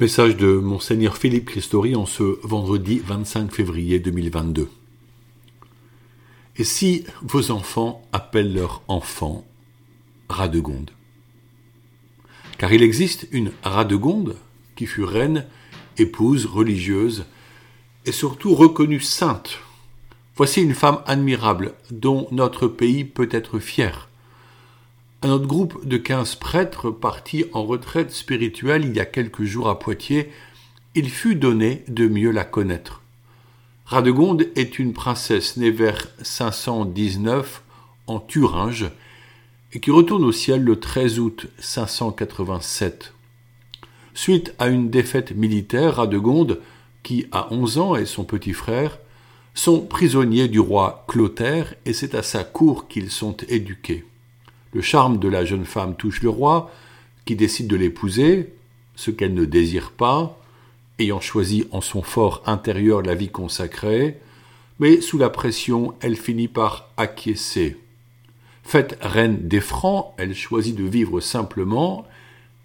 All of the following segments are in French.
Message de Monseigneur Philippe Christori en ce vendredi 25 février 2022. Et si vos enfants appellent leur enfant Radegonde? Car il existe une Radegonde qui fut reine, épouse, religieuse et surtout reconnue sainte. Voici une femme admirable dont notre pays peut être fier à notre groupe de quinze prêtres partis en retraite spirituelle il y a quelques jours à Poitiers, il fut donné de mieux la connaître. Radegonde est une princesse née vers 519 en Thuringe et qui retourne au ciel le 13 août 587. Suite à une défaite militaire, Radegonde, qui a 11 ans et son petit frère, sont prisonniers du roi Clotaire et c'est à sa cour qu'ils sont éduqués. Le charme de la jeune femme touche le roi, qui décide de l'épouser, ce qu'elle ne désire pas, ayant choisi en son fort intérieur la vie consacrée, mais sous la pression, elle finit par acquiescer. Faite reine des Francs, elle choisit de vivre simplement,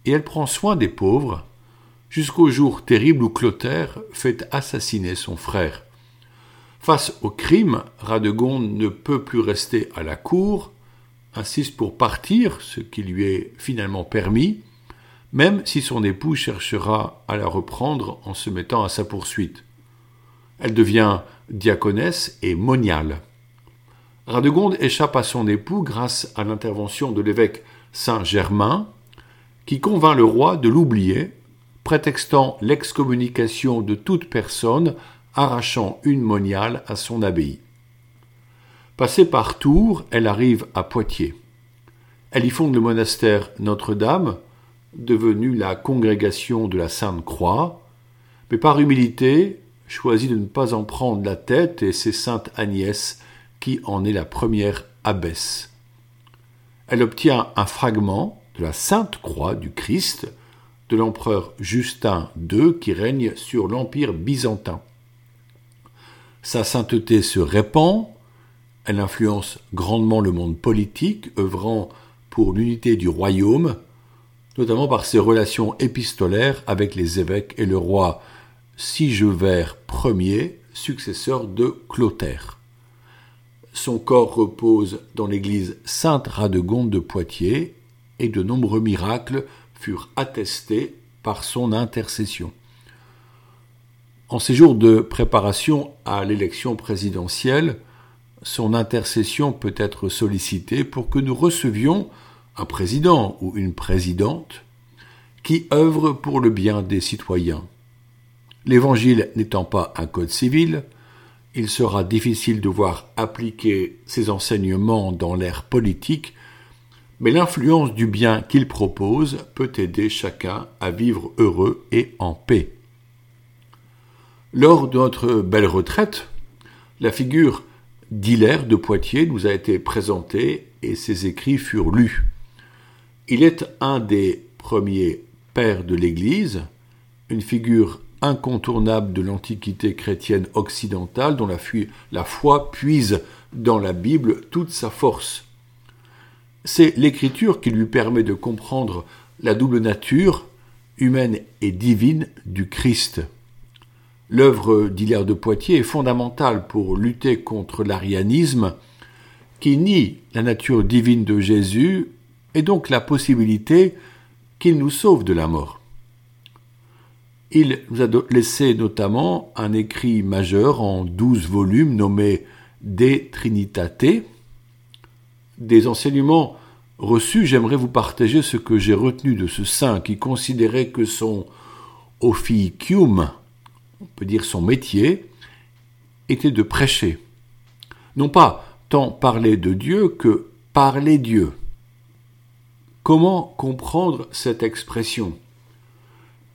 et elle prend soin des pauvres, jusqu'au jour terrible où Clotaire fait assassiner son frère. Face au crime, Radegonde ne peut plus rester à la cour, insiste pour partir, ce qui lui est finalement permis, même si son époux cherchera à la reprendre en se mettant à sa poursuite. Elle devient diaconesse et moniale. Radegonde échappe à son époux grâce à l'intervention de l'évêque Saint Germain, qui convainc le roi de l'oublier, prétextant l'excommunication de toute personne arrachant une moniale à son abbaye. Passée par Tours, elle arrive à Poitiers. Elle y fonde le monastère Notre-Dame, devenu la congrégation de la Sainte Croix, mais par humilité, choisit de ne pas en prendre la tête et c'est sainte Agnès qui en est la première abbesse. Elle obtient un fragment de la Sainte Croix du Christ de l'empereur Justin II qui règne sur l'Empire byzantin. Sa sainteté se répand, elle influence grandement le monde politique, œuvrant pour l'unité du royaume, notamment par ses relations épistolaires avec les évêques et le roi Sigevert Ier, successeur de Clotaire. Son corps repose dans l'église Sainte-Radegonde de Poitiers et de nombreux miracles furent attestés par son intercession. En ces jours de préparation à l'élection présidentielle, son intercession peut être sollicitée pour que nous recevions un président ou une présidente qui œuvre pour le bien des citoyens. L'Évangile n'étant pas un code civil, il sera difficile de voir appliquer ces enseignements dans l'ère politique, mais l'influence du bien qu'il propose peut aider chacun à vivre heureux et en paix. Lors de notre belle retraite, la figure d'Hilaire de Poitiers nous a été présenté et ses écrits furent lus. Il est un des premiers pères de l'Église, une figure incontournable de l'Antiquité chrétienne occidentale dont la, la foi puise dans la Bible toute sa force. C'est l'écriture qui lui permet de comprendre la double nature humaine et divine du Christ. L'œuvre d'Hilaire de Poitiers est fondamentale pour lutter contre l'arianisme qui nie la nature divine de Jésus et donc la possibilité qu'il nous sauve de la mort. Il nous a laissé notamment un écrit majeur en douze volumes nommé De Trinitate. Des enseignements reçus, j'aimerais vous partager ce que j'ai retenu de ce saint qui considérait que son officium, on peut dire son métier, était de prêcher. Non pas tant parler de Dieu que parler Dieu. Comment comprendre cette expression?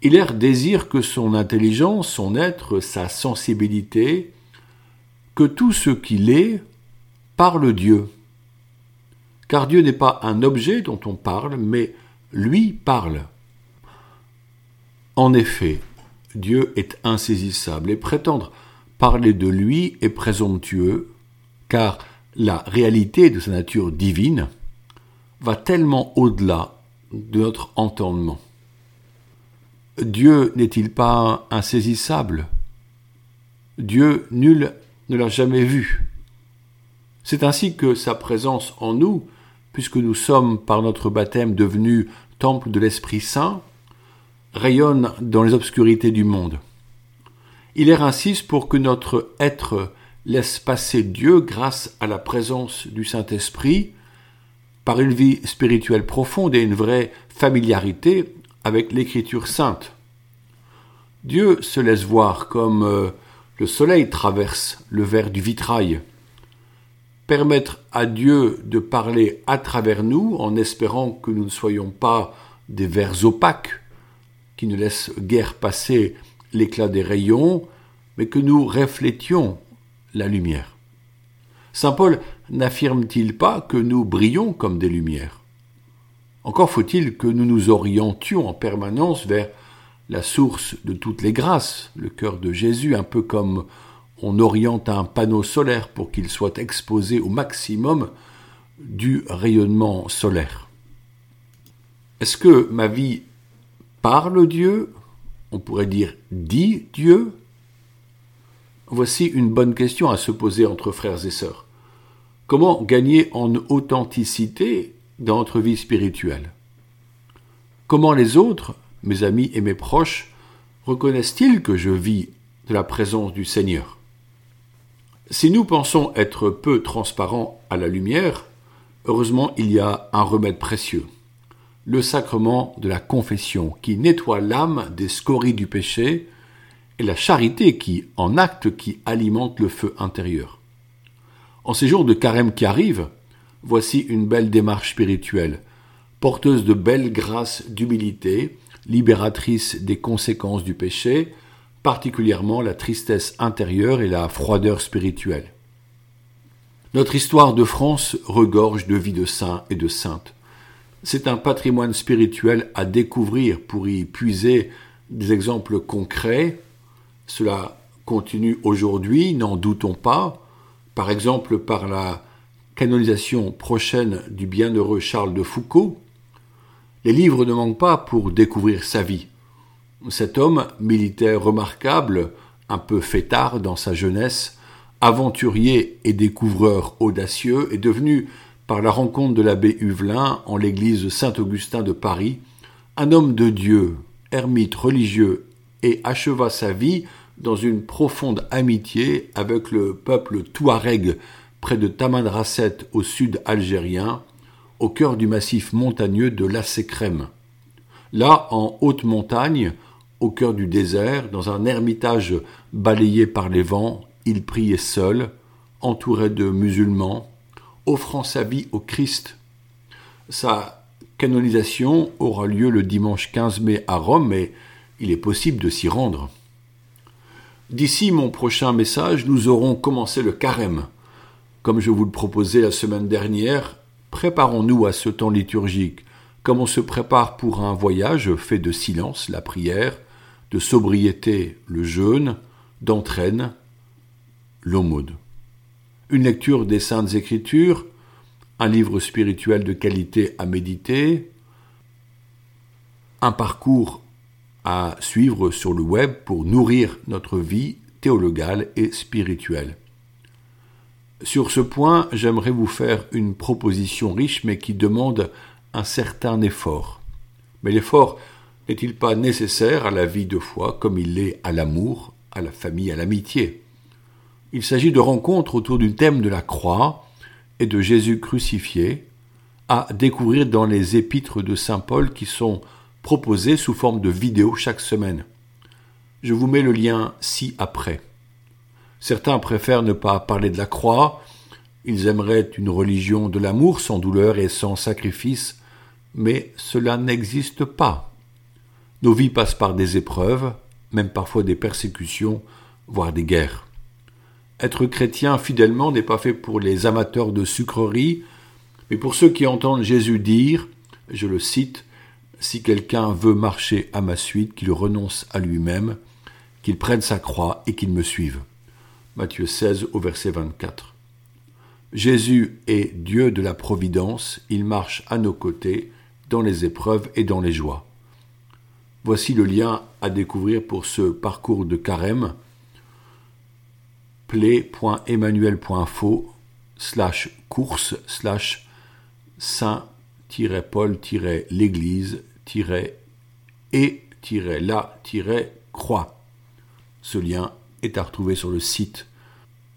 Hilaire désire que son intelligence, son être, sa sensibilité, que tout ce qu'il est parle Dieu. Car Dieu n'est pas un objet dont on parle, mais lui parle. En effet, Dieu est insaisissable et prétendre parler de lui est présomptueux, car la réalité de sa nature divine va tellement au-delà de notre entendement. Dieu n'est-il pas insaisissable? Dieu, nul ne l'a jamais vu. C'est ainsi que sa présence en nous, puisque nous sommes par notre baptême devenus temple de l'Esprit Saint, rayonne dans les obscurités du monde. Il est ainsi pour que notre être laisse passer Dieu grâce à la présence du Saint-Esprit, par une vie spirituelle profonde et une vraie familiarité avec l'Écriture sainte. Dieu se laisse voir comme euh, le soleil traverse le verre du vitrail. Permettre à Dieu de parler à travers nous en espérant que nous ne soyons pas des verres opaques qui ne laissent guère passer l'éclat des rayons, mais que nous reflétions la lumière. Saint Paul n'affirme-t-il pas que nous brillons comme des lumières? Encore faut-il que nous nous orientions en permanence vers la source de toutes les grâces, le cœur de Jésus, un peu comme on oriente un panneau solaire pour qu'il soit exposé au maximum du rayonnement solaire. Est-ce que ma vie parle Dieu On pourrait dire dit Dieu. Voici une bonne question à se poser entre frères et sœurs. Comment gagner en authenticité dans notre vie spirituelle? Comment les autres, mes amis et mes proches, reconnaissent-ils que je vis de la présence du Seigneur? Si nous pensons être peu transparents à la lumière, heureusement il y a un remède précieux, le sacrement de la confession qui nettoie l'âme des scories du péché et la charité qui, en acte, qui alimente le feu intérieur. En ces jours de carême qui arrivent, voici une belle démarche spirituelle, porteuse de belles grâces d'humilité, libératrice des conséquences du péché, particulièrement la tristesse intérieure et la froideur spirituelle. Notre histoire de France regorge de vie de saints et de saintes. C'est un patrimoine spirituel à découvrir pour y puiser des exemples concrets cela continue aujourd'hui, n'en doutons pas, par exemple par la canonisation prochaine du bienheureux Charles de Foucault. Les livres ne manquent pas pour découvrir sa vie. Cet homme, militaire remarquable, un peu fêtard dans sa jeunesse, aventurier et découvreur audacieux, est devenu, par la rencontre de l'abbé Huvelin en l'église Saint-Augustin de Paris, un homme de Dieu, ermite religieux et acheva sa vie dans une profonde amitié avec le peuple touareg près de Tamanrasset au sud algérien, au cœur du massif montagneux de l'Assécrème. Là, en haute montagne, au cœur du désert, dans un ermitage balayé par les vents, il priait seul, entouré de musulmans, offrant sa vie au Christ. Sa canonisation aura lieu le dimanche 15 mai à Rome, mais il est possible de s'y rendre. D'ici mon prochain message, nous aurons commencé le carême. Comme je vous le proposais la semaine dernière, préparons-nous à ce temps liturgique, comme on se prépare pour un voyage fait de silence, la prière, de sobriété, le jeûne, d'entraîne, l'aumône. Une lecture des Saintes Écritures, un livre spirituel de qualité à méditer, un parcours à suivre sur le web pour nourrir notre vie théologale et spirituelle. Sur ce point, j'aimerais vous faire une proposition riche mais qui demande un certain effort. Mais l'effort n'est-il pas nécessaire à la vie de foi comme il l'est à l'amour, à la famille, à l'amitié? Il s'agit de rencontres autour du thème de la croix et de Jésus crucifié, à découvrir dans les épîtres de Saint Paul qui sont proposé sous forme de vidéo chaque semaine. Je vous mets le lien ci-après. Certains préfèrent ne pas parler de la croix, ils aimeraient une religion de l'amour sans douleur et sans sacrifice, mais cela n'existe pas. Nos vies passent par des épreuves, même parfois des persécutions, voire des guerres. Être chrétien fidèlement n'est pas fait pour les amateurs de sucreries, mais pour ceux qui entendent Jésus dire, je le cite, si quelqu'un veut marcher à ma suite, qu'il renonce à lui-même, qu'il prenne sa croix et qu'il me suive. Matthieu 16 au verset 24. Jésus est Dieu de la providence, il marche à nos côtés dans les épreuves et dans les joies. Voici le lien à découvrir pour ce parcours de carême play.emmanuel.info slash course slash saint-paul-l'église-et-la-croix. Ce lien est à retrouver sur le site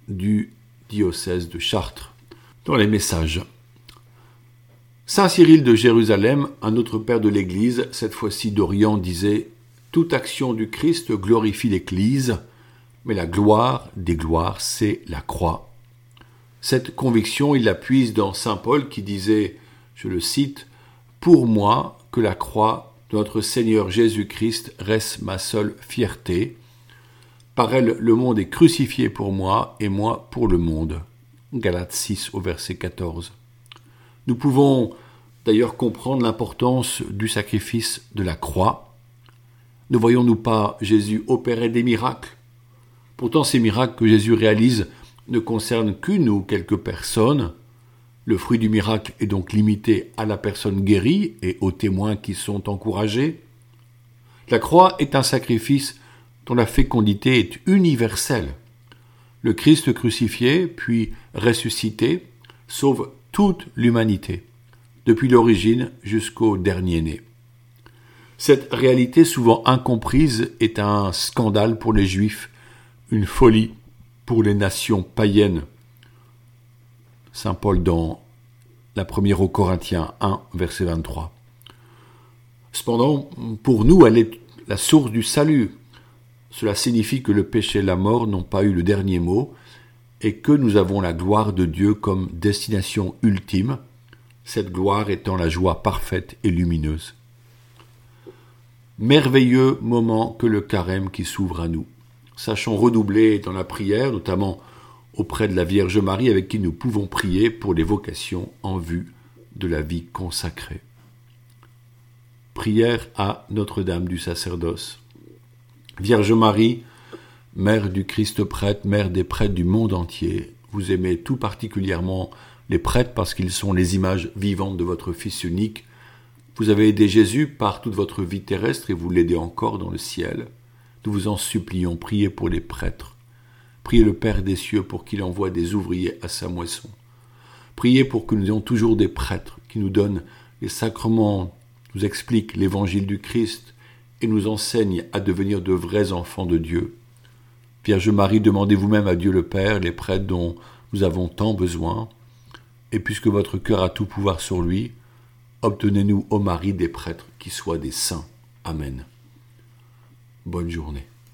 du diocèse de Chartres. Dans les messages. Saint Cyril de Jérusalem, un autre père de l'Église, cette fois-ci d'Orient, disait Toute action du Christ glorifie l'Église, mais la gloire des gloires, c'est la croix. Cette conviction, il la puise dans Saint Paul qui disait, je le cite, Pour moi, que la croix de notre Seigneur Jésus-Christ reste ma seule fierté. Par elle, le monde est crucifié pour moi et moi pour le monde. Galates 6 au verset 14. Nous pouvons d'ailleurs comprendre l'importance du sacrifice de la croix. Ne voyons-nous pas Jésus opérer des miracles? Pourtant, ces miracles que Jésus réalise ne concernent qu'une ou quelques personnes. Le fruit du miracle est donc limité à la personne guérie et aux témoins qui sont encouragés. La croix est un sacrifice dont la fécondité est universelle. Le Christ crucifié, puis ressuscité, sauve toute l'humanité depuis l'origine jusqu'au dernier né. Cette réalité souvent incomprise est un scandale pour les Juifs, une folie pour les nations païennes. Saint Paul dans la première aux Corinthiens 1, verset 23. Cependant, pour nous, elle est la source du salut. Cela signifie que le péché et la mort n'ont pas eu le dernier mot et que nous avons la gloire de Dieu comme destination ultime, cette gloire étant la joie parfaite et lumineuse. Merveilleux moment que le carême qui s'ouvre à nous. Sachons redoubler dans la prière, notamment auprès de la Vierge Marie avec qui nous pouvons prier pour les vocations en vue de la vie consacrée. Prière à Notre-Dame du sacerdoce. Vierge Marie, Mère du Christ prêtre, Mère des prêtres du monde entier, vous aimez tout particulièrement les prêtres parce qu'ils sont les images vivantes de votre Fils unique. Vous avez aidé Jésus par toute votre vie terrestre et vous l'aidez encore dans le ciel. Nous vous en supplions, priez pour les prêtres. Priez le Père des cieux pour qu'il envoie des ouvriers à sa moisson. Priez pour que nous ayons toujours des prêtres qui nous donnent les sacrements, nous expliquent l'évangile du Christ et nous enseignent à devenir de vrais enfants de Dieu. Vierge Marie, demandez vous-même à Dieu le Père les prêtres dont nous avons tant besoin, et puisque votre cœur a tout pouvoir sur lui, obtenez-nous, ô Marie, des prêtres qui soient des saints. Amen. Bonne journée.